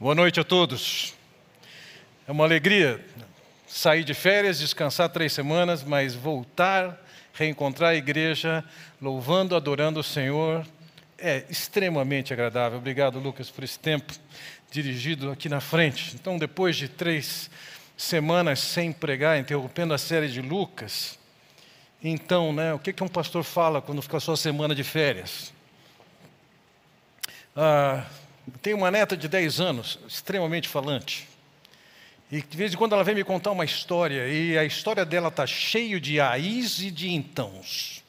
Boa noite a todos. É uma alegria sair de férias, descansar três semanas, mas voltar, reencontrar a igreja, louvando, adorando o Senhor, é extremamente agradável. Obrigado, Lucas, por esse tempo dirigido aqui na frente. Então, depois de três semanas sem pregar, interrompendo a série de Lucas, então, né, o que, que um pastor fala quando fica sua semana de férias? Ah, tenho uma neta de 10 anos, extremamente falante. E de vez em quando ela vem me contar uma história, e a história dela está cheio de aís e de entãos.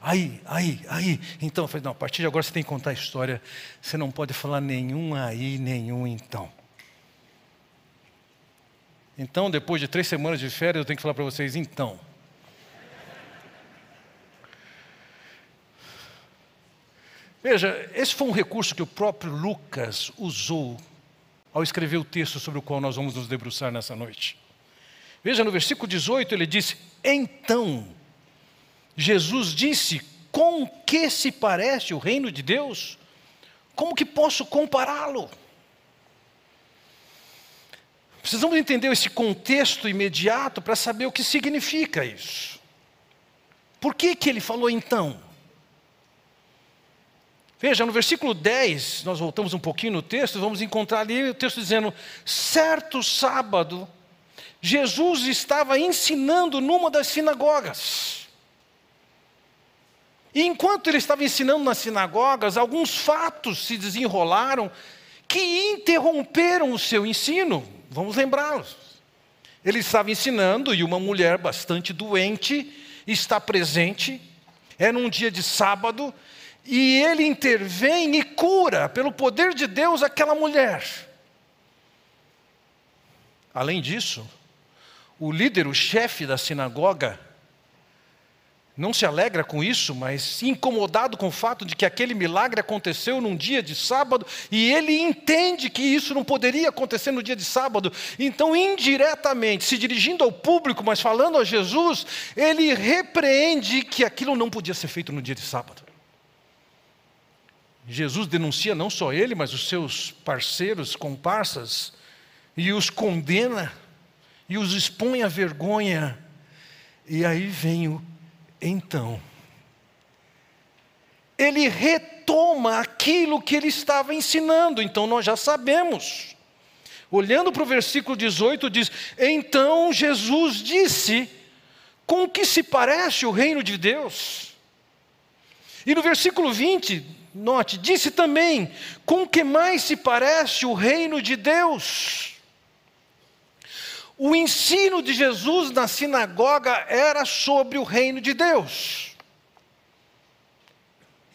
Aí, aí, aí. Então eu falei, não, a partir de agora você tem que contar a história. Você não pode falar nenhum aí, nenhum então. Então, depois de três semanas de férias, eu tenho que falar para vocês, então. Veja, esse foi um recurso que o próprio Lucas usou ao escrever o texto sobre o qual nós vamos nos debruçar nessa noite. Veja, no versículo 18 ele disse: Então, Jesus disse: Com que se parece o reino de Deus? Como que posso compará-lo? Precisamos entender esse contexto imediato para saber o que significa isso. Por que, que ele falou então? Veja, no versículo 10, nós voltamos um pouquinho no texto, vamos encontrar ali o texto dizendo: certo sábado, Jesus estava ensinando numa das sinagogas. E enquanto ele estava ensinando nas sinagogas, alguns fatos se desenrolaram que interromperam o seu ensino. Vamos lembrá-los. Ele estava ensinando e uma mulher bastante doente está presente. Era um dia de sábado e ele intervém e cura, pelo poder de Deus, aquela mulher. Além disso, o líder, o chefe da sinagoga, não se alegra com isso, mas incomodado com o fato de que aquele milagre aconteceu num dia de sábado e ele entende que isso não poderia acontecer no dia de sábado. Então, indiretamente, se dirigindo ao público, mas falando a Jesus, ele repreende que aquilo não podia ser feito no dia de sábado. Jesus denuncia não só ele, mas os seus parceiros, comparsas, e os condena, e os expõe à vergonha. E aí vem o então. Ele retoma aquilo que ele estava ensinando, então nós já sabemos. Olhando para o versículo 18, diz: Então Jesus disse: Com que se parece o reino de Deus? E no versículo 20, Note, disse também: com que mais se parece o reino de Deus? O ensino de Jesus na sinagoga era sobre o reino de Deus.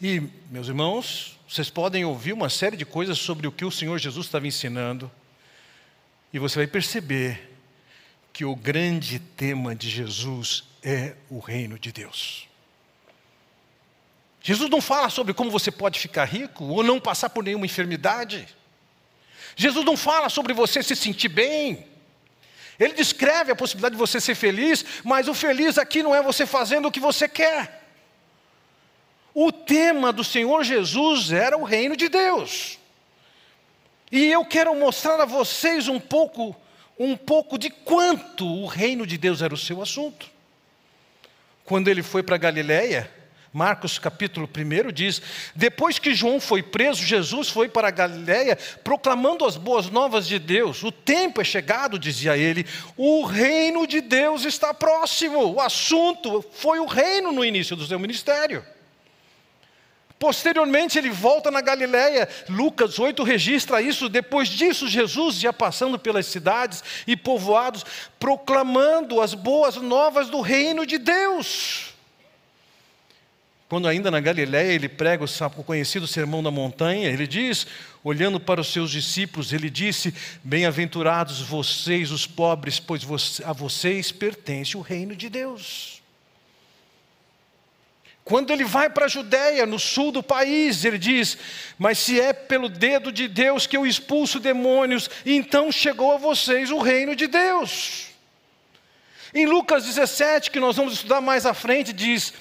E, meus irmãos, vocês podem ouvir uma série de coisas sobre o que o Senhor Jesus estava ensinando, e você vai perceber que o grande tema de Jesus é o reino de Deus. Jesus não fala sobre como você pode ficar rico ou não passar por nenhuma enfermidade. Jesus não fala sobre você se sentir bem. Ele descreve a possibilidade de você ser feliz, mas o feliz aqui não é você fazendo o que você quer. O tema do Senhor Jesus era o reino de Deus. E eu quero mostrar a vocês um pouco, um pouco de quanto o reino de Deus era o seu assunto. Quando ele foi para Galiléia, Marcos capítulo 1 diz: Depois que João foi preso, Jesus foi para a Galiléia proclamando as boas novas de Deus. O tempo é chegado, dizia ele, o reino de Deus está próximo. O assunto foi o reino no início do seu ministério. Posteriormente ele volta na Galiléia. Lucas 8 registra isso. Depois disso, Jesus ia passando pelas cidades e povoados, proclamando as boas novas do reino de Deus. Quando ainda na Galiléia ele prega o conhecido sermão da montanha, ele diz, olhando para os seus discípulos, ele disse: Bem-aventurados vocês, os pobres, pois a vocês pertence o reino de Deus. Quando ele vai para a Judéia, no sul do país, ele diz: Mas se é pelo dedo de Deus que eu expulso demônios, então chegou a vocês o reino de Deus. Em Lucas 17, que nós vamos estudar mais à frente, diz: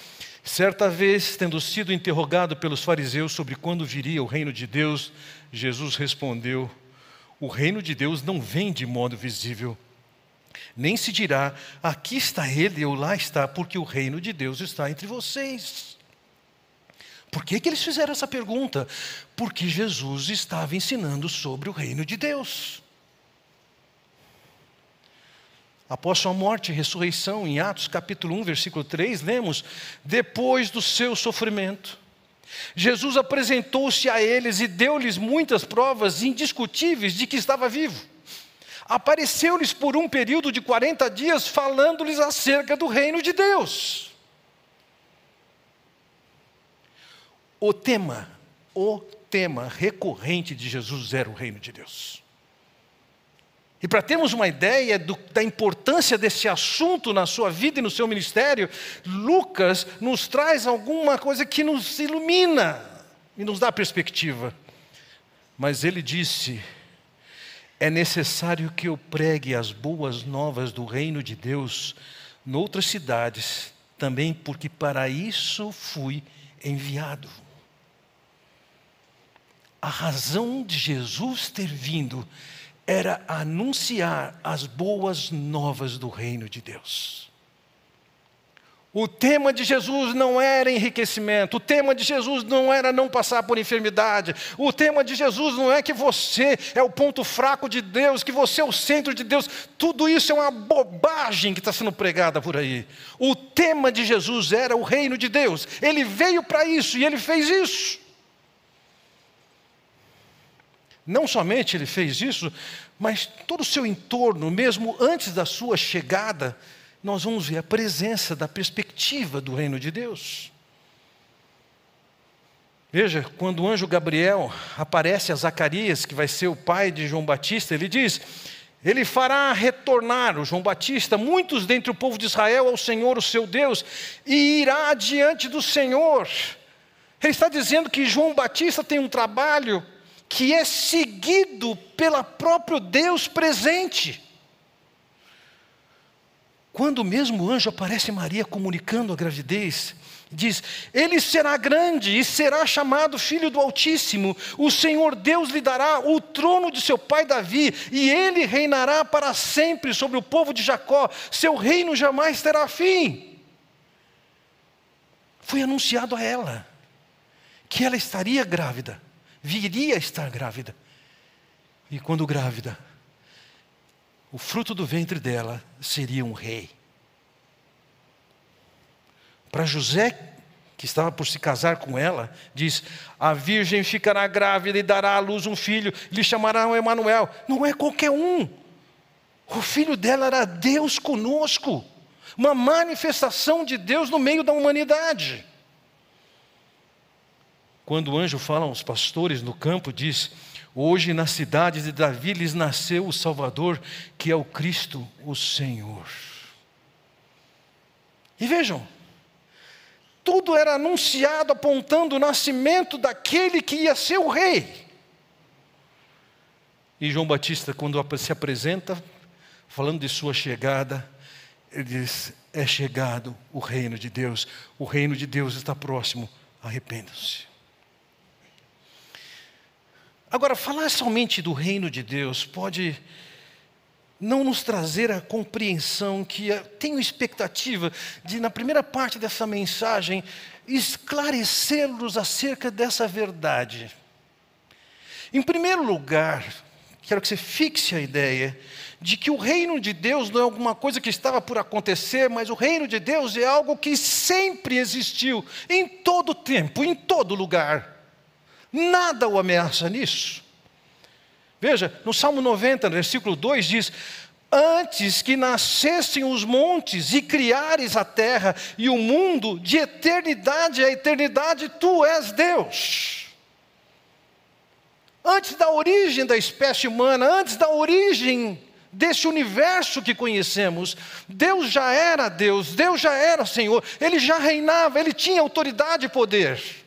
Certa vez, tendo sido interrogado pelos fariseus sobre quando viria o reino de Deus, Jesus respondeu: O reino de Deus não vem de modo visível. Nem se dirá, aqui está ele ou lá está, porque o reino de Deus está entre vocês. Por que, que eles fizeram essa pergunta? Porque Jesus estava ensinando sobre o reino de Deus. Após sua morte e ressurreição, em Atos capítulo 1, versículo 3, lemos: Depois do seu sofrimento, Jesus apresentou-se a eles e deu-lhes muitas provas indiscutíveis de que estava vivo. Apareceu-lhes por um período de 40 dias, falando-lhes acerca do reino de Deus. O tema, o tema recorrente de Jesus era o reino de Deus. E para termos uma ideia do, da importância desse assunto na sua vida e no seu ministério, Lucas nos traz alguma coisa que nos ilumina e nos dá perspectiva. Mas ele disse: é necessário que eu pregue as boas novas do reino de Deus noutras cidades, também porque para isso fui enviado a razão de Jesus ter vindo era anunciar as boas novas do reino de Deus. O tema de Jesus não era enriquecimento, o tema de Jesus não era não passar por enfermidade, o tema de Jesus não é que você é o ponto fraco de Deus, que você é o centro de Deus, tudo isso é uma bobagem que está sendo pregada por aí. O tema de Jesus era o reino de Deus, ele veio para isso e ele fez isso. Não somente ele fez isso, mas todo o seu entorno, mesmo antes da sua chegada, nós vamos ver a presença da perspectiva do reino de Deus. Veja, quando o anjo Gabriel aparece a Zacarias, que vai ser o pai de João Batista, ele diz: Ele fará retornar o João Batista, muitos dentre o povo de Israel, ao Senhor, o seu Deus, e irá diante do Senhor. Ele está dizendo que João Batista tem um trabalho que é seguido pelo próprio Deus presente. Quando o mesmo anjo aparece Maria comunicando a gravidez, diz: Ele será grande e será chamado Filho do Altíssimo. O Senhor Deus lhe dará o trono de seu pai Davi, e ele reinará para sempre sobre o povo de Jacó. Seu reino jamais terá fim. Foi anunciado a ela que ela estaria grávida viria a estar grávida. E quando grávida, o fruto do ventre dela seria um rei. Para José, que estava por se casar com ela, diz: A virgem ficará grávida e dará à luz um filho, lhe chamarão Emanuel. Não é qualquer um. O filho dela era Deus conosco, uma manifestação de Deus no meio da humanidade. Quando o anjo fala aos pastores no campo, diz: Hoje na cidade de Davi lhes nasceu o Salvador, que é o Cristo, o Senhor. E vejam, tudo era anunciado apontando o nascimento daquele que ia ser o rei. E João Batista, quando se apresenta, falando de sua chegada, ele diz: É chegado o reino de Deus, o reino de Deus está próximo, arrependam-se. Agora, falar somente do reino de Deus pode não nos trazer a compreensão que tenho expectativa de, na primeira parte dessa mensagem, esclarecer-nos acerca dessa verdade. Em primeiro lugar, quero que você fixe a ideia de que o reino de Deus não é alguma coisa que estava por acontecer, mas o reino de Deus é algo que sempre existiu, em todo tempo, em todo lugar. Nada o ameaça nisso. Veja, no Salmo 90, no versículo 2 diz: Antes que nascessem os montes e criares a terra e o mundo, de eternidade a eternidade, tu és Deus. Antes da origem da espécie humana, antes da origem desse universo que conhecemos, Deus já era Deus, Deus já era Senhor, Ele já reinava, Ele tinha autoridade e poder.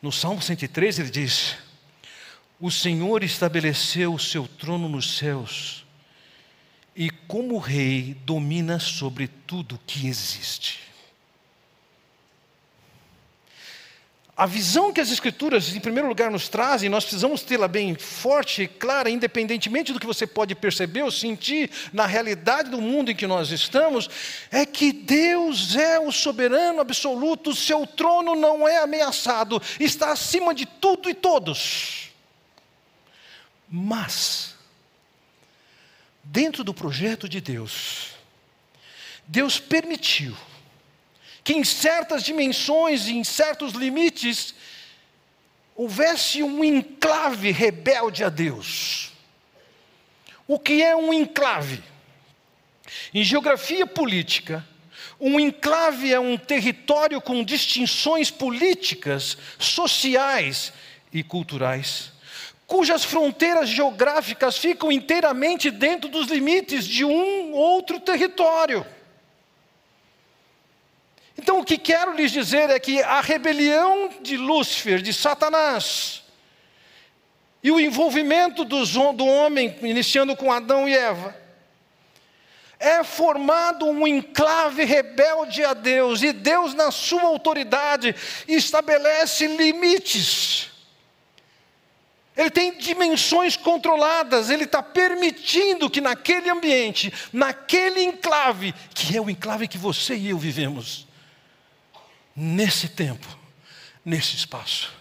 No Salmo 103 ele diz: O Senhor estabeleceu o seu trono nos céus e, como rei, domina sobre tudo que existe. A visão que as Escrituras, em primeiro lugar, nos trazem, nós precisamos tê-la bem forte e clara, independentemente do que você pode perceber ou sentir na realidade do mundo em que nós estamos, é que Deus é o soberano absoluto, seu trono não é ameaçado, está acima de tudo e todos. Mas, dentro do projeto de Deus, Deus permitiu que em certas dimensões e em certos limites houvesse um enclave rebelde a Deus. O que é um enclave? Em geografia política, um enclave é um território com distinções políticas, sociais e culturais, cujas fronteiras geográficas ficam inteiramente dentro dos limites de um outro território. Então, o que quero lhes dizer é que a rebelião de Lúcifer, de Satanás, e o envolvimento do homem, iniciando com Adão e Eva, é formado um enclave rebelde a Deus, e Deus, na sua autoridade, estabelece limites. Ele tem dimensões controladas, ele está permitindo que naquele ambiente, naquele enclave, que é o enclave que você e eu vivemos, nesse tempo, nesse espaço,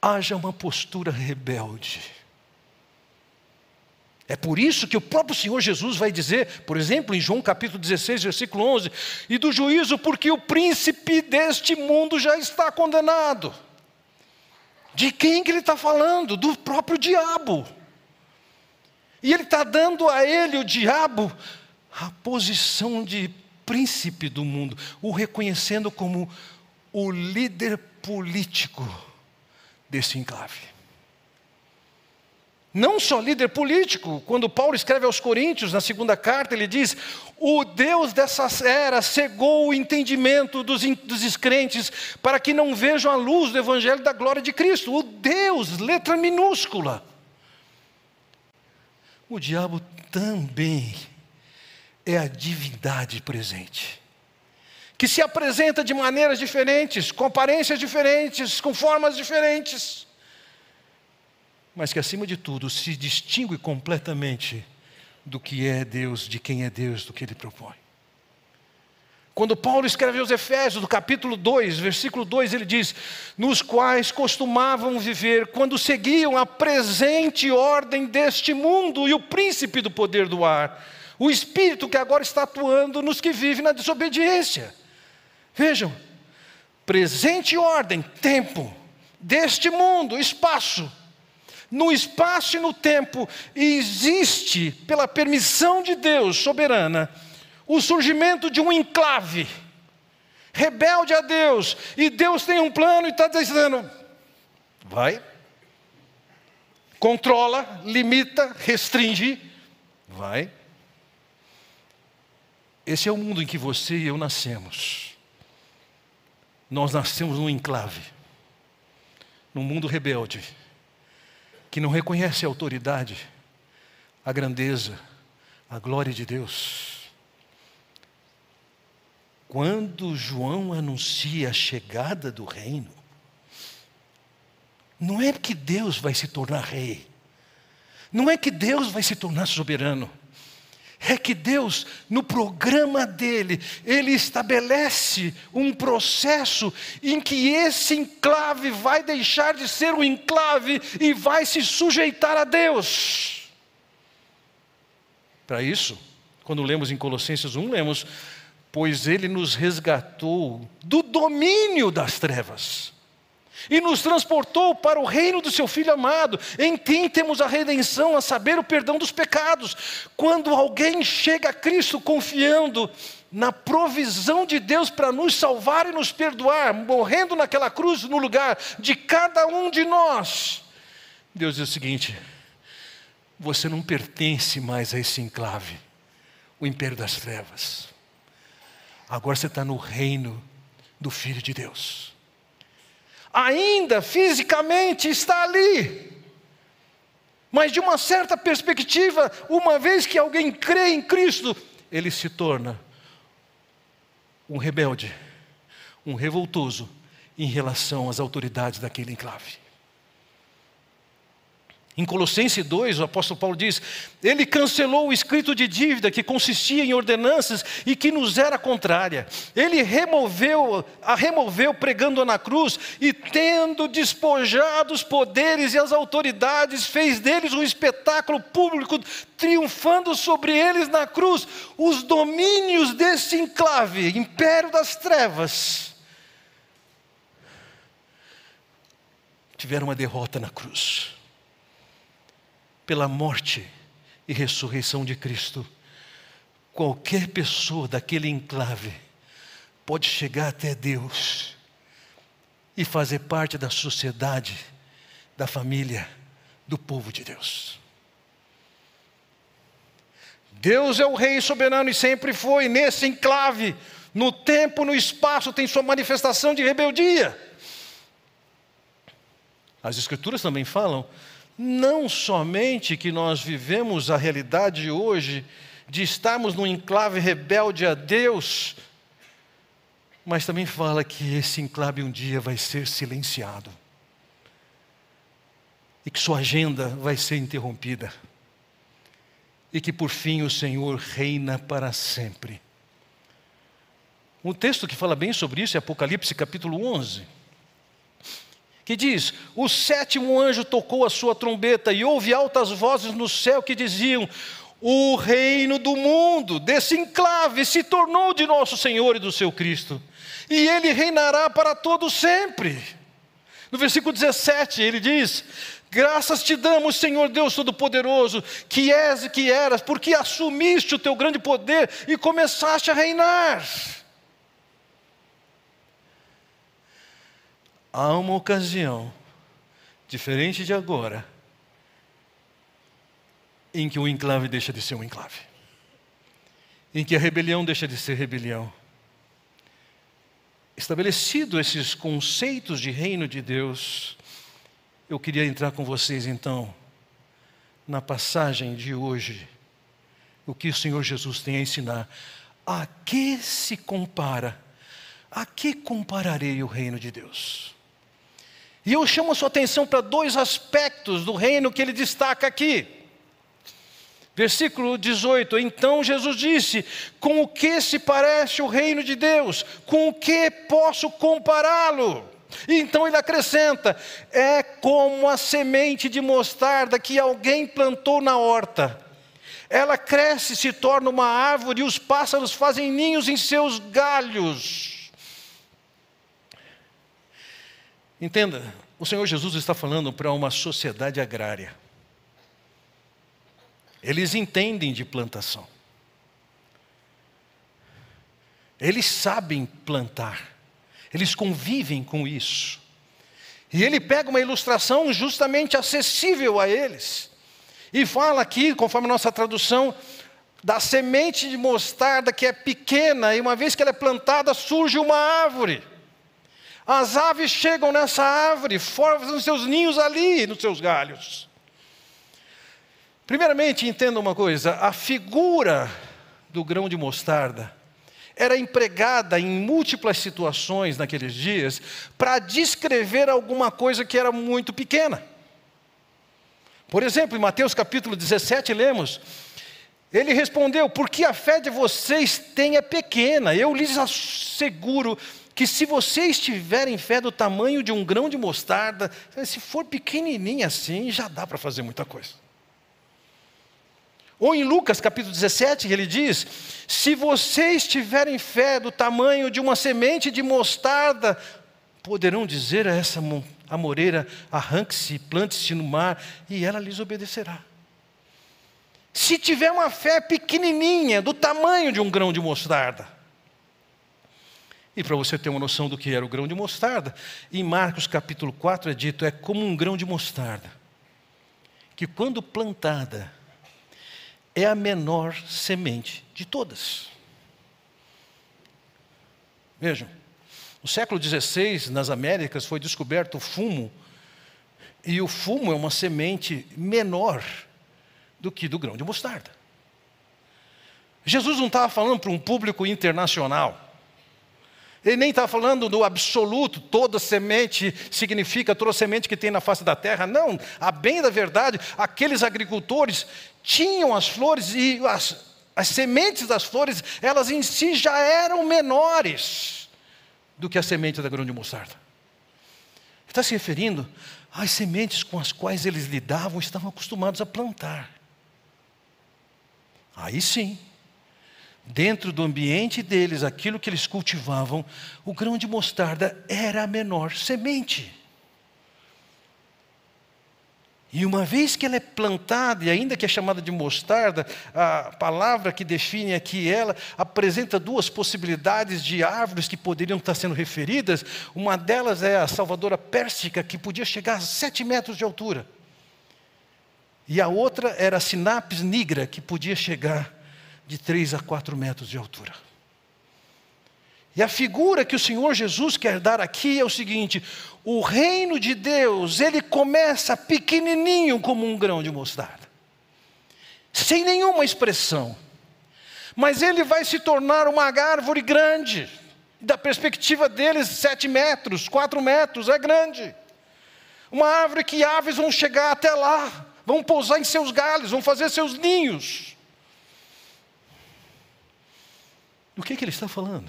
haja uma postura rebelde. É por isso que o próprio Senhor Jesus vai dizer, por exemplo, em João capítulo 16, versículo 11: e do juízo, porque o príncipe deste mundo já está condenado. De quem que ele está falando? Do próprio diabo. E ele está dando a ele, o diabo, a posição de príncipe do mundo, o reconhecendo como o líder político desse enclave. Não só líder político, quando Paulo escreve aos Coríntios, na segunda carta, ele diz: O Deus dessa era cegou o entendimento dos, dos descrentes, para que não vejam a luz do Evangelho da glória de Cristo. O Deus, letra minúscula. O diabo também é a divindade presente, que se apresenta de maneiras diferentes, com aparências diferentes, com formas diferentes, mas que acima de tudo se distingue completamente do que é Deus, de quem é Deus, do que Ele propõe. Quando Paulo escreve aos Efésios, no capítulo 2, versículo 2, ele diz: Nos quais costumavam viver quando seguiam a presente ordem deste mundo e o príncipe do poder do ar o espírito que agora está atuando nos que vivem na desobediência. Vejam, presente ordem, tempo, deste mundo, espaço. No espaço e no tempo existe, pela permissão de Deus soberana, o surgimento de um enclave, rebelde a Deus, e Deus tem um plano e está dizendo: vai, controla, limita, restringe, vai. Esse é o mundo em que você e eu nascemos. Nós nascemos num enclave, num mundo rebelde, que não reconhece a autoridade, a grandeza, a glória de Deus. Quando João anuncia a chegada do reino, não é que Deus vai se tornar rei, não é que Deus vai se tornar soberano, é que Deus, no programa dele, ele estabelece um processo em que esse enclave vai deixar de ser um enclave e vai se sujeitar a Deus. Para isso, quando lemos em Colossenses 1, lemos: Pois ele nos resgatou do domínio das trevas e nos transportou para o reino do seu Filho amado. Em quem temos a redenção, a saber, o perdão dos pecados. Quando alguém chega a Cristo confiando na provisão de Deus para nos salvar e nos perdoar, morrendo naquela cruz no lugar de cada um de nós, Deus diz o seguinte: você não pertence mais a esse enclave, o império das trevas. Agora você está no reino do Filho de Deus ainda fisicamente está ali. Mas de uma certa perspectiva, uma vez que alguém crê em Cristo, ele se torna um rebelde, um revoltoso em relação às autoridades daquele enclave. Em Colossenses 2, o apóstolo Paulo diz: Ele cancelou o escrito de dívida que consistia em ordenanças e que nos era contrária. Ele removeu, a removeu pregando na cruz e, tendo despojado os poderes e as autoridades, fez deles um espetáculo público, triunfando sobre eles na cruz. Os domínios desse enclave, império das trevas, tiveram uma derrota na cruz pela morte e ressurreição de Cristo, qualquer pessoa daquele enclave pode chegar até Deus e fazer parte da sociedade, da família, do povo de Deus. Deus é o Rei soberano e sempre foi, nesse enclave, no tempo, no espaço, tem sua manifestação de rebeldia. As Escrituras também falam não somente que nós vivemos a realidade hoje de estarmos num enclave rebelde a Deus, mas também fala que esse enclave um dia vai ser silenciado e que sua agenda vai ser interrompida e que por fim o Senhor reina para sempre. Um texto que fala bem sobre isso é Apocalipse capítulo 11 que diz: O sétimo anjo tocou a sua trombeta e houve altas vozes no céu que diziam: O reino do mundo, desse enclave, se tornou de nosso Senhor e do seu Cristo, e ele reinará para todo sempre. No versículo 17 ele diz: Graças te damos, Senhor Deus Todo-Poderoso, que és e que eras, porque assumiste o teu grande poder e começaste a reinar. Há uma ocasião, diferente de agora, em que o enclave deixa de ser um enclave, em que a rebelião deixa de ser rebelião. Estabelecido esses conceitos de reino de Deus, eu queria entrar com vocês então na passagem de hoje, o que o Senhor Jesus tem a ensinar. A que se compara? A que compararei o reino de Deus? E eu chamo a sua atenção para dois aspectos do reino que ele destaca aqui. Versículo 18: Então Jesus disse: Com o que se parece o reino de Deus? Com o que posso compará-lo? E então ele acrescenta: É como a semente de mostarda que alguém plantou na horta. Ela cresce, se torna uma árvore, e os pássaros fazem ninhos em seus galhos. Entenda, o Senhor Jesus está falando para uma sociedade agrária. Eles entendem de plantação. Eles sabem plantar. Eles convivem com isso. E ele pega uma ilustração justamente acessível a eles. E fala aqui, conforme nossa tradução, da semente de mostarda que é pequena, e uma vez que ela é plantada, surge uma árvore. As aves chegam nessa árvore, formam seus ninhos ali, nos seus galhos. Primeiramente, entenda uma coisa: a figura do grão de mostarda era empregada em múltiplas situações naqueles dias para descrever alguma coisa que era muito pequena. Por exemplo, em Mateus capítulo 17, lemos: Ele respondeu: Porque a fé de vocês tem é pequena, eu lhes asseguro que se vocês tiverem fé do tamanho de um grão de mostarda, se for pequenininha assim, já dá para fazer muita coisa. Ou em Lucas capítulo 17, ele diz: Se vocês tiverem fé do tamanho de uma semente de mostarda, poderão dizer a essa amoreira: arranque-se, plante-se no mar, e ela lhes obedecerá. Se tiver uma fé pequenininha, do tamanho de um grão de mostarda, e para você ter uma noção do que era o grão de mostarda, em Marcos capítulo 4 é dito: é como um grão de mostarda, que quando plantada, é a menor semente de todas. Vejam, no século XVI, nas Américas, foi descoberto o fumo, e o fumo é uma semente menor do que do grão de mostarda. Jesus não estava falando para um público internacional. Ele nem está falando do absoluto, toda semente significa toda semente que tem na face da terra. Não, a bem da verdade, aqueles agricultores tinham as flores e as, as sementes das flores, elas em si já eram menores do que a semente da grão de mostarda. Está se referindo às sementes com as quais eles lidavam, estavam acostumados a plantar. Aí sim, dentro do ambiente deles, aquilo que eles cultivavam, o grão de mostarda era a menor semente. E uma vez que ela é plantada, e ainda que é chamada de mostarda, a palavra que define aqui ela apresenta duas possibilidades de árvores que poderiam estar sendo referidas. Uma delas é a salvadora pérsica, que podia chegar a sete metros de altura. E a outra era a sinapis nigra, que podia chegar de 3 a 4 metros de altura. E a figura que o Senhor Jesus quer dar aqui é o seguinte: o reino de Deus, ele começa pequenininho como um grão de mostarda, sem nenhuma expressão, mas ele vai se tornar uma árvore grande, da perspectiva deles, sete metros, quatro metros, é grande. Uma árvore que aves vão chegar até lá, vão pousar em seus galhos, vão fazer seus ninhos. Do que, que ele está falando?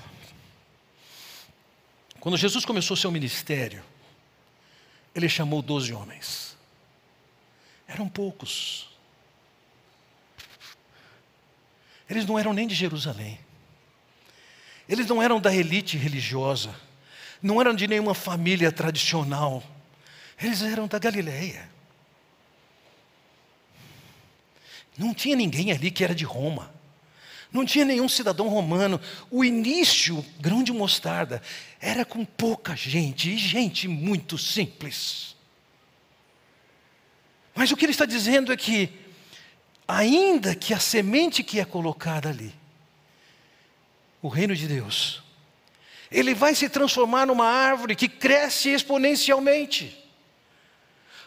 Quando Jesus começou seu ministério, ele chamou doze homens. Eram poucos. Eles não eram nem de Jerusalém. Eles não eram da elite religiosa. Não eram de nenhuma família tradicional. Eles eram da Galileia. Não tinha ninguém ali que era de Roma. Não tinha nenhum cidadão romano. O início, grão de mostarda, era com pouca gente, e gente muito simples. Mas o que ele está dizendo é que, ainda que a semente que é colocada ali, o reino de Deus, ele vai se transformar numa árvore que cresce exponencialmente.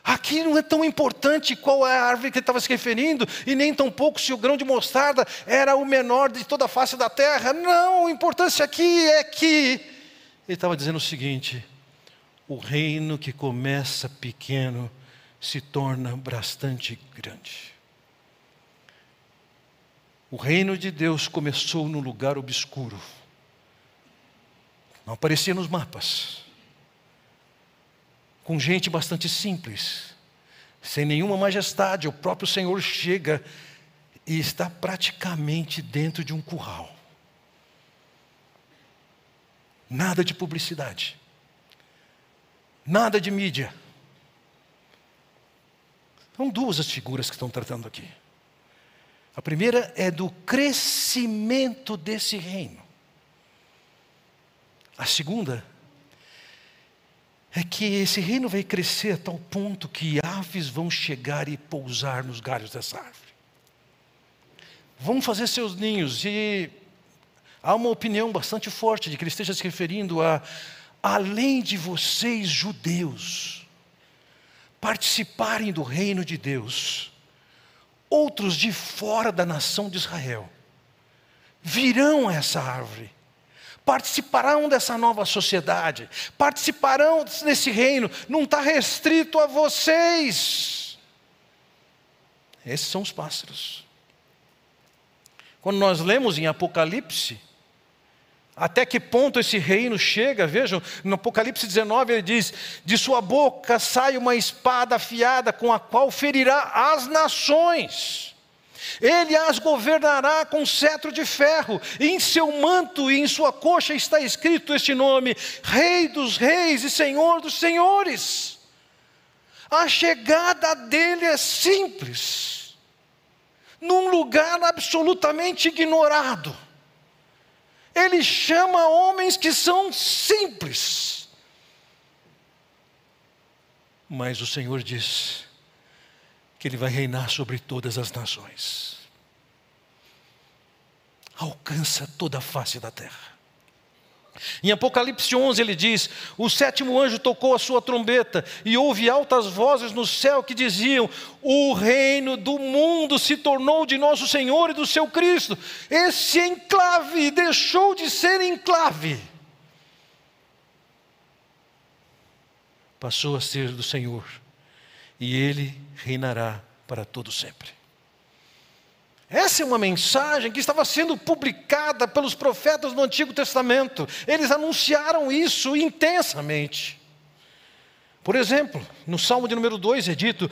Aqui não é tão importante qual é a árvore que ele estava se referindo, e nem tão pouco se o grão de mostarda era o menor de toda a face da terra. Não, a importância aqui é que ele estava dizendo o seguinte: o reino que começa pequeno se torna bastante grande. O reino de Deus começou num lugar obscuro, não aparecia nos mapas com gente bastante simples, sem nenhuma majestade. O próprio Senhor chega e está praticamente dentro de um curral. Nada de publicidade, nada de mídia. São duas as figuras que estão tratando aqui. A primeira é do crescimento desse reino. A segunda é que esse reino vai crescer a tal ponto que aves vão chegar e pousar nos galhos dessa árvore. Vão fazer seus ninhos e há uma opinião bastante forte de que ele esteja se referindo a além de vocês judeus participarem do reino de Deus, outros de fora da nação de Israel virão a essa árvore participarão dessa nova sociedade, participarão desse reino, não está restrito a vocês. Esses são os pássaros. Quando nós lemos em Apocalipse, até que ponto esse reino chega, vejam, no Apocalipse 19 ele diz: De sua boca sai uma espada afiada com a qual ferirá as nações. Ele as governará com cetro de ferro, e em seu manto e em sua coxa está escrito este nome: Rei dos Reis e Senhor dos Senhores. A chegada dele é simples, num lugar absolutamente ignorado. Ele chama homens que são simples. Mas o Senhor diz: que ele vai reinar sobre todas as nações. Alcança toda a face da terra. Em Apocalipse 11 ele diz: O sétimo anjo tocou a sua trombeta e houve altas vozes no céu que diziam: O reino do mundo se tornou de nosso Senhor e do seu Cristo. Esse enclave deixou de ser enclave. Passou a ser do Senhor. E ele reinará para todo sempre. Essa é uma mensagem que estava sendo publicada pelos profetas do Antigo Testamento. Eles anunciaram isso intensamente. Por exemplo, no Salmo de número 2 é dito: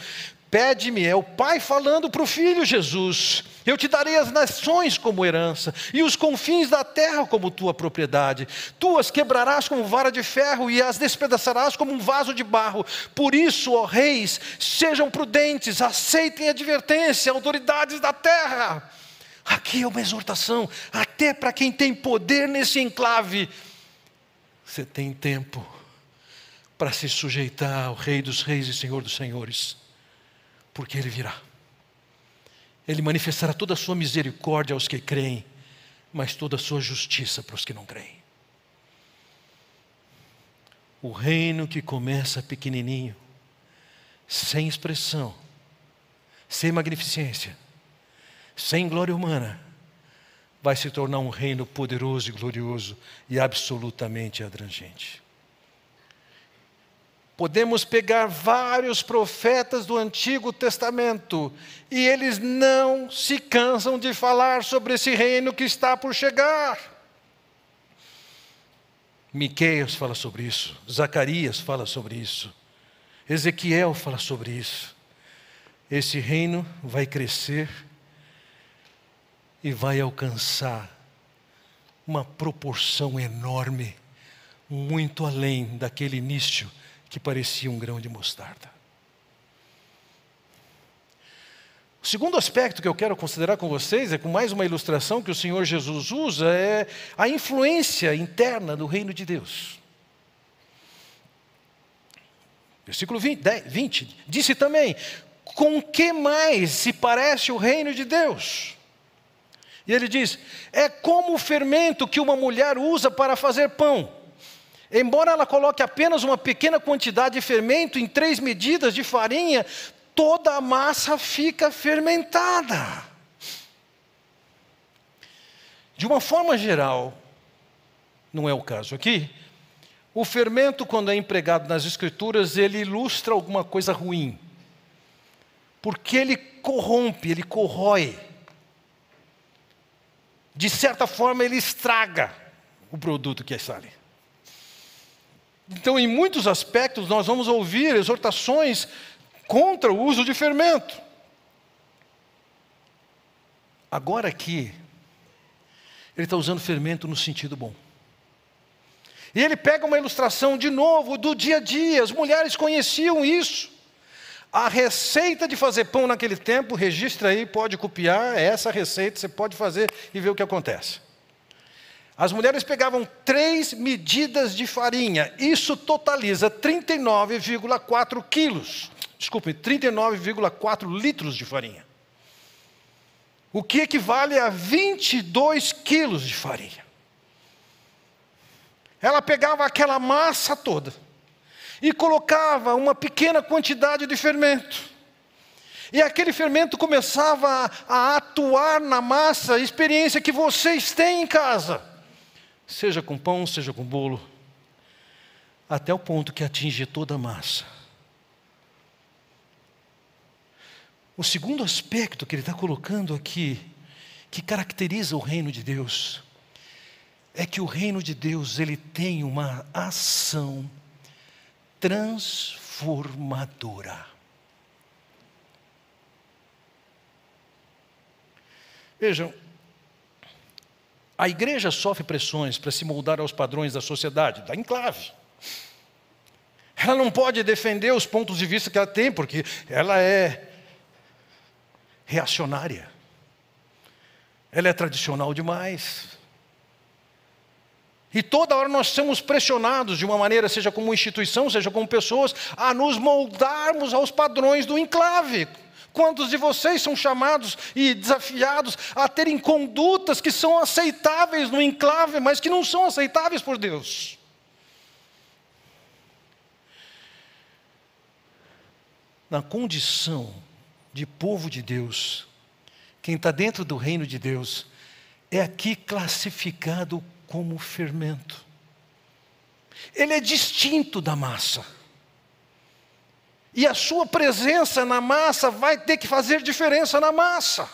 Pede-me, é o Pai falando para o Filho Jesus: Eu te darei as nações como herança, e os confins da terra como tua propriedade. Tu as quebrarás como vara de ferro, e as despedaçarás como um vaso de barro. Por isso, ó reis, sejam prudentes, aceitem a advertência, autoridades da terra. Aqui é uma exortação, até para quem tem poder nesse enclave. Você tem tempo para se sujeitar ao Rei dos Reis e Senhor dos Senhores porque ele virá. Ele manifestará toda a sua misericórdia aos que creem, mas toda a sua justiça para os que não creem. O reino que começa pequenininho, sem expressão, sem magnificência, sem glória humana, vai se tornar um reino poderoso e glorioso e absolutamente abrangente. Podemos pegar vários profetas do Antigo Testamento e eles não se cansam de falar sobre esse reino que está por chegar. Miqueias fala sobre isso, Zacarias fala sobre isso, Ezequiel fala sobre isso. Esse reino vai crescer e vai alcançar uma proporção enorme, muito além daquele início que parecia um grão de mostarda. O segundo aspecto que eu quero considerar com vocês, é com mais uma ilustração que o Senhor Jesus usa, é a influência interna do reino de Deus. Versículo 20, 20 disse também: Com que mais se parece o reino de Deus? E ele diz: É como o fermento que uma mulher usa para fazer pão Embora ela coloque apenas uma pequena quantidade de fermento em três medidas de farinha, toda a massa fica fermentada. De uma forma geral, não é o caso aqui, o fermento, quando é empregado nas Escrituras, ele ilustra alguma coisa ruim, porque ele corrompe, ele corrói. De certa forma, ele estraga o produto que está ali. Então, em muitos aspectos, nós vamos ouvir exortações contra o uso de fermento. Agora aqui, ele está usando fermento no sentido bom. E ele pega uma ilustração de novo do dia a dia, as mulheres conheciam isso. A receita de fazer pão naquele tempo, registra aí, pode copiar, é essa receita você pode fazer e ver o que acontece. As mulheres pegavam três medidas de farinha, isso totaliza 39,4 quilos. Desculpe, 39,4 litros de farinha. O que equivale a 22 quilos de farinha. Ela pegava aquela massa toda e colocava uma pequena quantidade de fermento. E aquele fermento começava a, atuar na massa, experiência que vocês têm em casa seja com pão, seja com bolo, até o ponto que atinge toda a massa. O segundo aspecto que ele está colocando aqui, que caracteriza o reino de Deus, é que o reino de Deus ele tem uma ação transformadora. Vejam, a igreja sofre pressões para se moldar aos padrões da sociedade, da enclave. Ela não pode defender os pontos de vista que ela tem, porque ela é reacionária. Ela é tradicional demais. E toda hora nós somos pressionados de uma maneira, seja como instituição, seja como pessoas, a nos moldarmos aos padrões do enclave. Quantos de vocês são chamados e desafiados a terem condutas que são aceitáveis no enclave, mas que não são aceitáveis por Deus? Na condição de povo de Deus, quem está dentro do reino de Deus, é aqui classificado como fermento. Ele é distinto da massa. E a sua presença na massa vai ter que fazer diferença na massa.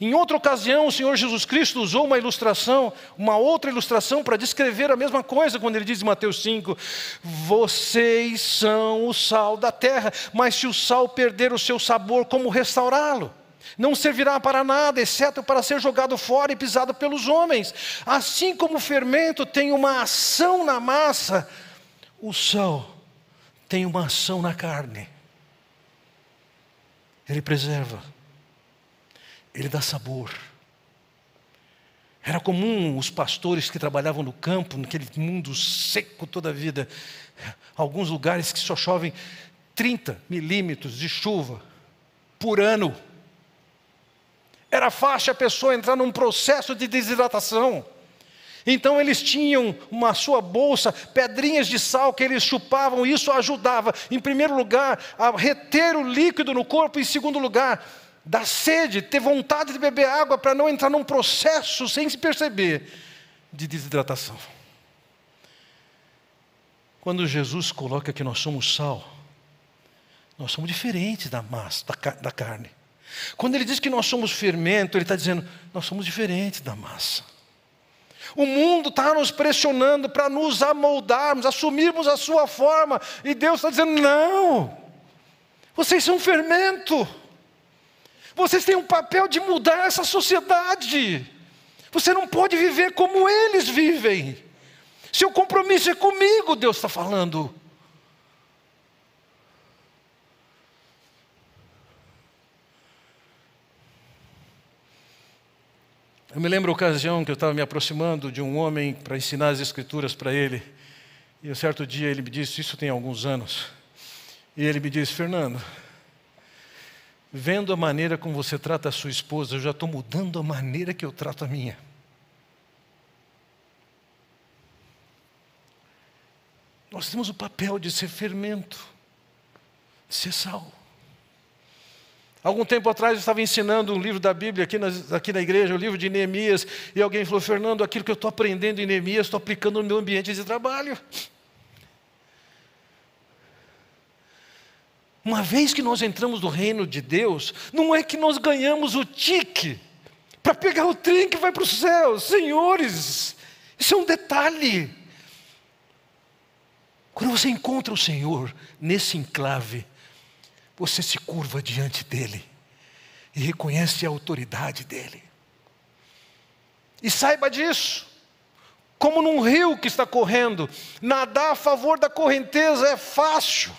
Em outra ocasião, o Senhor Jesus Cristo usou uma ilustração, uma outra ilustração, para descrever a mesma coisa, quando ele diz em Mateus 5: Vocês são o sal da terra, mas se o sal perder o seu sabor, como restaurá-lo? Não servirá para nada, exceto para ser jogado fora e pisado pelos homens. Assim como o fermento tem uma ação na massa, o sal tem uma ação na carne. Ele preserva ele dá sabor. Era comum os pastores que trabalhavam no campo, naquele mundo seco toda a vida, alguns lugares que só chovem 30 milímetros de chuva por ano. Era fácil a pessoa entrar num processo de desidratação. Então eles tinham uma sua bolsa, pedrinhas de sal que eles chupavam, e isso ajudava, em primeiro lugar, a reter o líquido no corpo, em segundo lugar, da sede, ter vontade de beber água para não entrar num processo sem se perceber de desidratação. Quando Jesus coloca que nós somos sal, nós somos diferentes da massa, da, da carne. Quando ele diz que nós somos fermento, ele está dizendo, nós somos diferentes da massa. O mundo está nos pressionando para nos amoldarmos, assumirmos a sua forma, e Deus está dizendo: não, vocês são fermento. Vocês têm um papel de mudar essa sociedade. Você não pode viver como eles vivem. Seu compromisso é comigo, Deus está falando. Eu me lembro a ocasião que eu estava me aproximando de um homem para ensinar as escrituras para ele. E um certo dia ele me disse, isso tem alguns anos. E ele me disse, Fernando, Vendo a maneira como você trata a sua esposa, eu já estou mudando a maneira que eu trato a minha. Nós temos o papel de ser fermento, de ser sal. Algum tempo atrás eu estava ensinando um livro da Bíblia aqui na, aqui na igreja, o livro de Neemias, e alguém falou: Fernando, aquilo que eu estou aprendendo em Neemias, estou aplicando no meu ambiente de trabalho. Uma vez que nós entramos no reino de Deus, não é que nós ganhamos o tique para pegar o trem que vai para o céu. Senhores, isso é um detalhe. Quando você encontra o Senhor nesse enclave, você se curva diante dele e reconhece a autoridade dele. E saiba disso, como num rio que está correndo, nadar a favor da correnteza é fácil.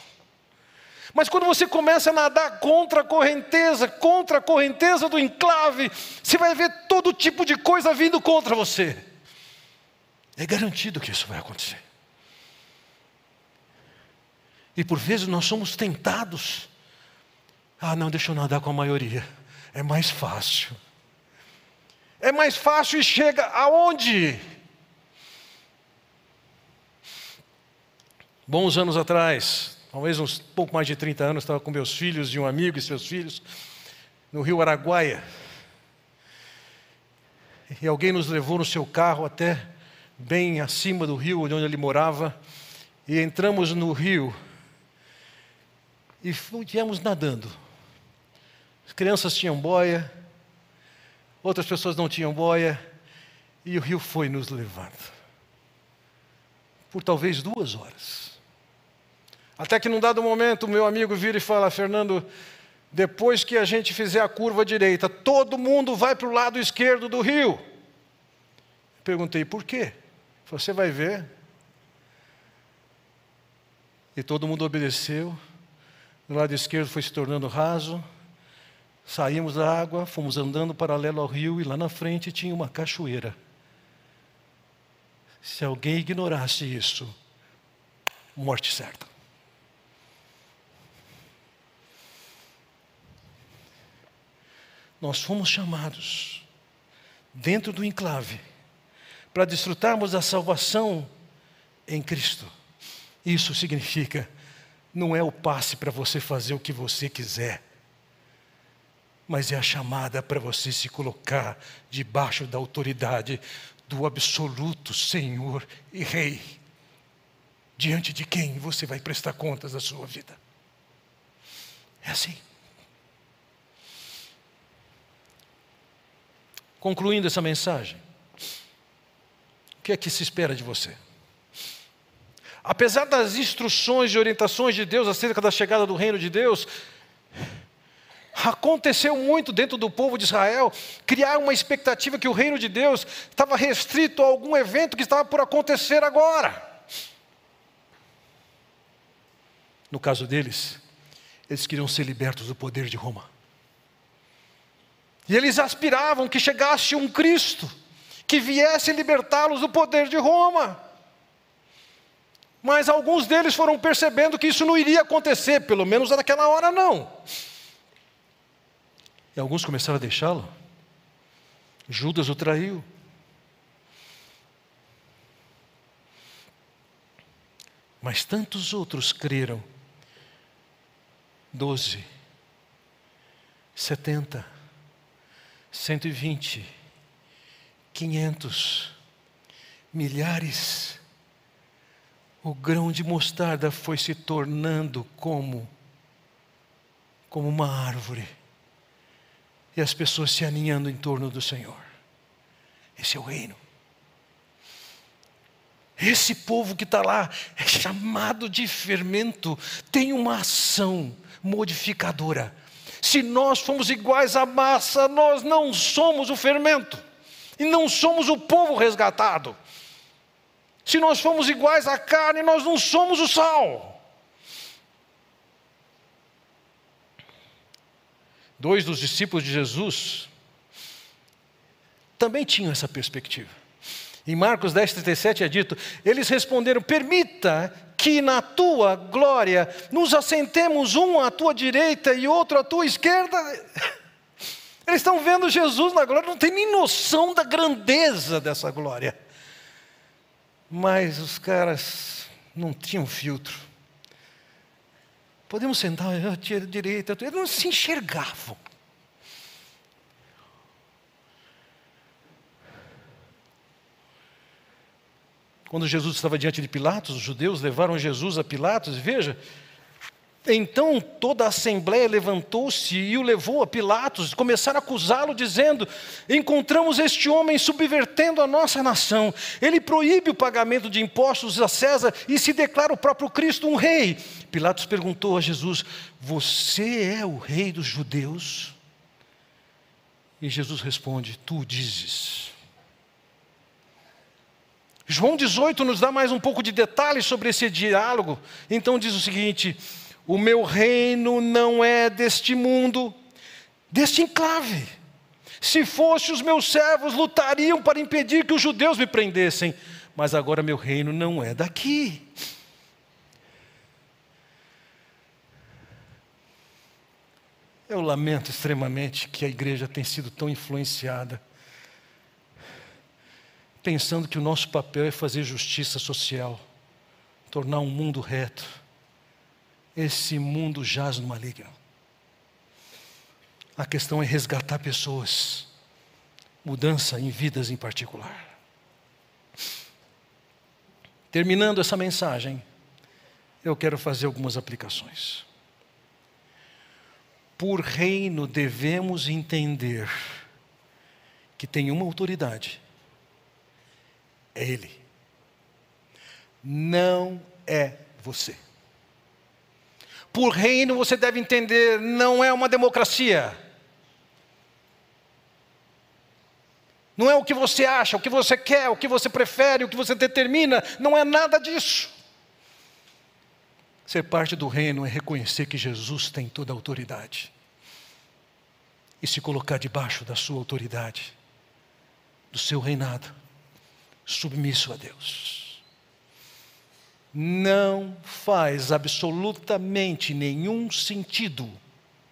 Mas quando você começa a nadar contra a correnteza, contra a correnteza do enclave, você vai ver todo tipo de coisa vindo contra você. É garantido que isso vai acontecer. E por vezes nós somos tentados. Ah, não, deixa eu nadar com a maioria. É mais fácil. É mais fácil e chega aonde? Bons anos atrás, talvez uns pouco mais de 30 anos, estava com meus filhos e um amigo e seus filhos, no rio Araguaia. E alguém nos levou no seu carro até bem acima do rio onde ele morava, e entramos no rio e viemos nadando. As crianças tinham boia, outras pessoas não tinham boia, e o rio foi nos levando. Por talvez duas horas. Até que num dado momento o meu amigo vira e fala: Fernando, depois que a gente fizer a curva direita, todo mundo vai para o lado esquerdo do rio. Perguntei por quê? Você vai ver. E todo mundo obedeceu. O lado esquerdo foi se tornando raso. Saímos da água, fomos andando paralelo ao rio e lá na frente tinha uma cachoeira. Se alguém ignorasse isso, morte certa. Nós fomos chamados dentro do enclave para desfrutarmos da salvação em Cristo. Isso significa não é o passe para você fazer o que você quiser, mas é a chamada para você se colocar debaixo da autoridade do absoluto Senhor e Rei. diante de quem você vai prestar contas da sua vida. É assim. Concluindo essa mensagem, o que é que se espera de você? Apesar das instruções e orientações de Deus acerca da chegada do reino de Deus, aconteceu muito dentro do povo de Israel criar uma expectativa que o reino de Deus estava restrito a algum evento que estava por acontecer agora. No caso deles, eles queriam ser libertos do poder de Roma. E eles aspiravam que chegasse um Cristo que viesse libertá-los do poder de Roma. Mas alguns deles foram percebendo que isso não iria acontecer, pelo menos naquela hora não. E alguns começaram a deixá-lo. Judas o traiu. Mas tantos outros creram doze, setenta, cento e vinte, quinhentos, milhares. O grão de mostarda foi se tornando como como uma árvore e as pessoas se aninhando em torno do Senhor. Esse é o reino. Esse povo que está lá é chamado de fermento, tem uma ação modificadora. Se nós fomos iguais à massa, nós não somos o fermento, e não somos o povo resgatado. Se nós fomos iguais à carne, nós não somos o sal. Dois dos discípulos de Jesus também tinham essa perspectiva. Em Marcos 10, 37 é dito: eles responderam: Permita que na tua glória nos assentemos um à tua direita e outro à tua esquerda. Eles estão vendo Jesus na glória, não tem nem noção da grandeza dessa glória. Mas os caras não tinham filtro. Podemos sentar à direita, eles não se enxergavam. Quando Jesus estava diante de Pilatos, os judeus levaram Jesus a Pilatos, e veja, então toda a assembleia levantou-se e o levou a Pilatos, começaram a acusá-lo, dizendo: Encontramos este homem subvertendo a nossa nação, ele proíbe o pagamento de impostos a César e se declara o próprio Cristo um rei. Pilatos perguntou a Jesus: Você é o rei dos judeus? E Jesus responde: Tu dizes. João 18 nos dá mais um pouco de detalhes sobre esse diálogo. Então diz o seguinte: O meu reino não é deste mundo, deste enclave. Se fosse, os meus servos lutariam para impedir que os judeus me prendessem, mas agora meu reino não é daqui. Eu lamento extremamente que a igreja tenha sido tão influenciada pensando que o nosso papel é fazer justiça social, tornar um mundo reto. Esse mundo jaz no maligno. A questão é resgatar pessoas, mudança em vidas em particular. Terminando essa mensagem, eu quero fazer algumas aplicações. Por reino devemos entender que tem uma autoridade é Ele. Não é você. Por reino você deve entender, não é uma democracia. Não é o que você acha, o que você quer, o que você prefere, o que você determina, não é nada disso. Ser parte do reino é reconhecer que Jesus tem toda a autoridade e se colocar debaixo da sua autoridade, do seu reinado submisso a Deus. Não faz absolutamente nenhum sentido,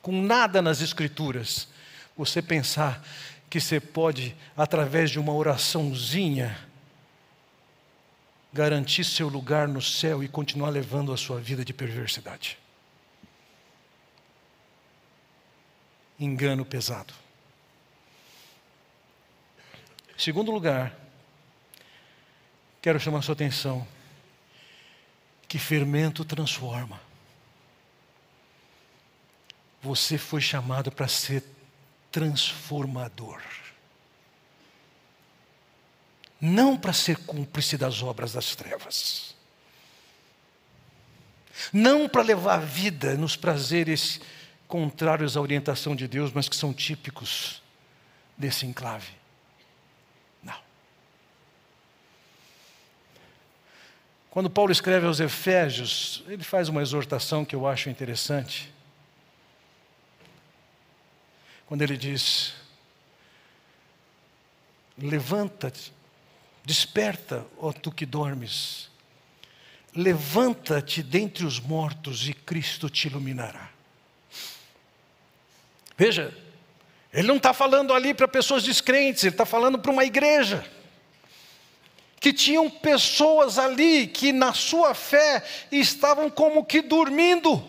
com nada nas Escrituras, você pensar que você pode, através de uma oraçãozinha, garantir seu lugar no céu e continuar levando a sua vida de perversidade. Engano pesado. Segundo lugar, quero chamar sua atenção que fermento transforma. Você foi chamado para ser transformador. Não para ser cúmplice das obras das trevas. Não para levar a vida nos prazeres contrários à orientação de Deus, mas que são típicos desse enclave. Quando Paulo escreve aos Efésios, ele faz uma exortação que eu acho interessante. Quando ele diz: Levanta-te, desperta, ó tu que dormes, levanta-te dentre os mortos e Cristo te iluminará. Veja, ele não está falando ali para pessoas descrentes, ele está falando para uma igreja. Que tinham pessoas ali que na sua fé estavam como que dormindo.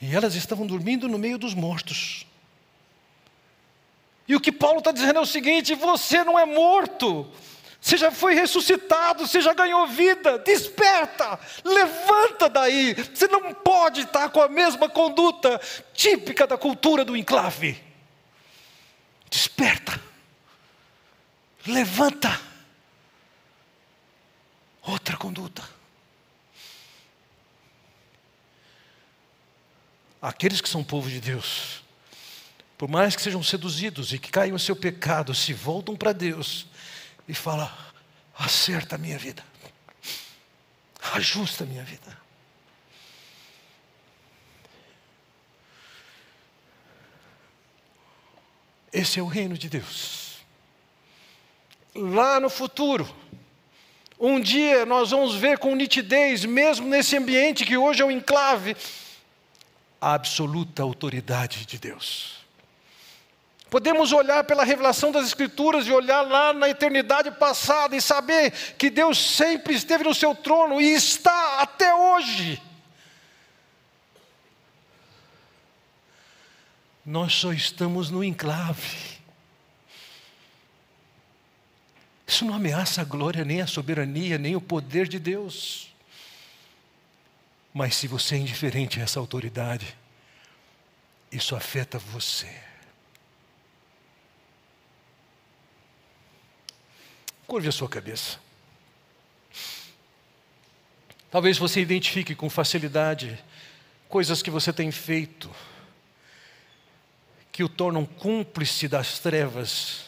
E elas estavam dormindo no meio dos mortos. E o que Paulo está dizendo é o seguinte: você não é morto, você já foi ressuscitado, você já ganhou vida, desperta, levanta daí. Você não pode estar com a mesma conduta típica da cultura do enclave. Desperta, levanta. Outra conduta. Aqueles que são povo de Deus, por mais que sejam seduzidos e que caiam em seu pecado, se voltam para Deus e fala: acerta a minha vida, ajusta a minha vida. Esse é o reino de Deus. Lá no futuro, um dia nós vamos ver com nitidez, mesmo nesse ambiente que hoje é um enclave, a absoluta autoridade de Deus. Podemos olhar pela revelação das Escrituras e olhar lá na eternidade passada e saber que Deus sempre esteve no seu trono e está até hoje. Nós só estamos no enclave. Isso não ameaça a glória, nem a soberania, nem o poder de Deus. Mas se você é indiferente a essa autoridade, isso afeta você. Curve a sua cabeça. Talvez você identifique com facilidade coisas que você tem feito que o tornam cúmplice das trevas,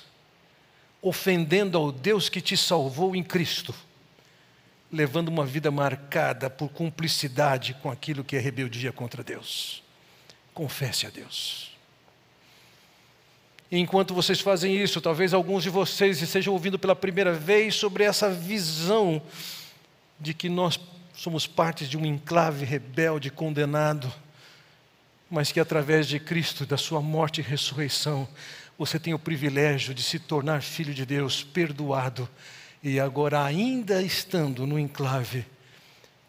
ofendendo ao Deus que te salvou em Cristo, levando uma vida marcada por cumplicidade com aquilo que é rebeldia contra Deus. Confesse a Deus. Enquanto vocês fazem isso, talvez alguns de vocês estejam ouvindo pela primeira vez sobre essa visão de que nós somos parte de um enclave rebelde, condenado, mas que através de Cristo, da Sua morte e ressurreição, você tem o privilégio de se tornar filho de Deus, perdoado, e agora, ainda estando no enclave,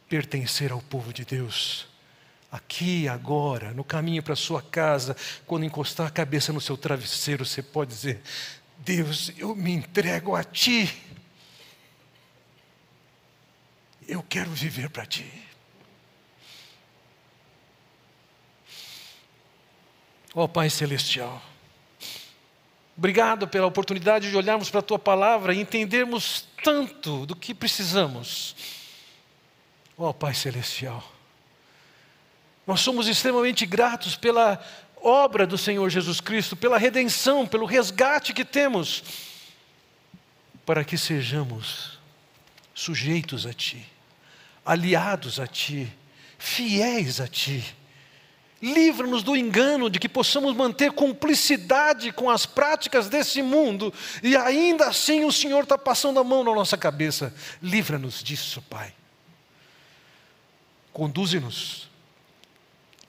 pertencer ao povo de Deus aqui, agora, no caminho para sua casa, quando encostar a cabeça no seu travesseiro, você pode dizer: Deus, eu me entrego a Ti. Eu quero viver para Ti. Ó oh, Pai Celestial, obrigado pela oportunidade de olharmos para a Tua palavra e entendermos tanto do que precisamos. Ó oh, Pai Celestial, nós somos extremamente gratos pela obra do Senhor Jesus Cristo, pela redenção, pelo resgate que temos, para que sejamos sujeitos a Ti, aliados a Ti, fiéis a Ti. Livra-nos do engano de que possamos manter cumplicidade com as práticas desse mundo e ainda assim o Senhor está passando a mão na nossa cabeça. Livra-nos disso, Pai. Conduze-nos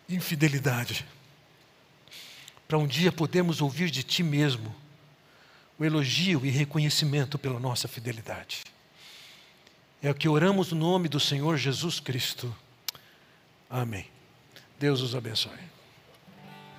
infidelidade, para um dia podermos ouvir de Ti mesmo o elogio e reconhecimento pela nossa fidelidade. É o que oramos no nome do Senhor Jesus Cristo. Amém. Deus os abençoe.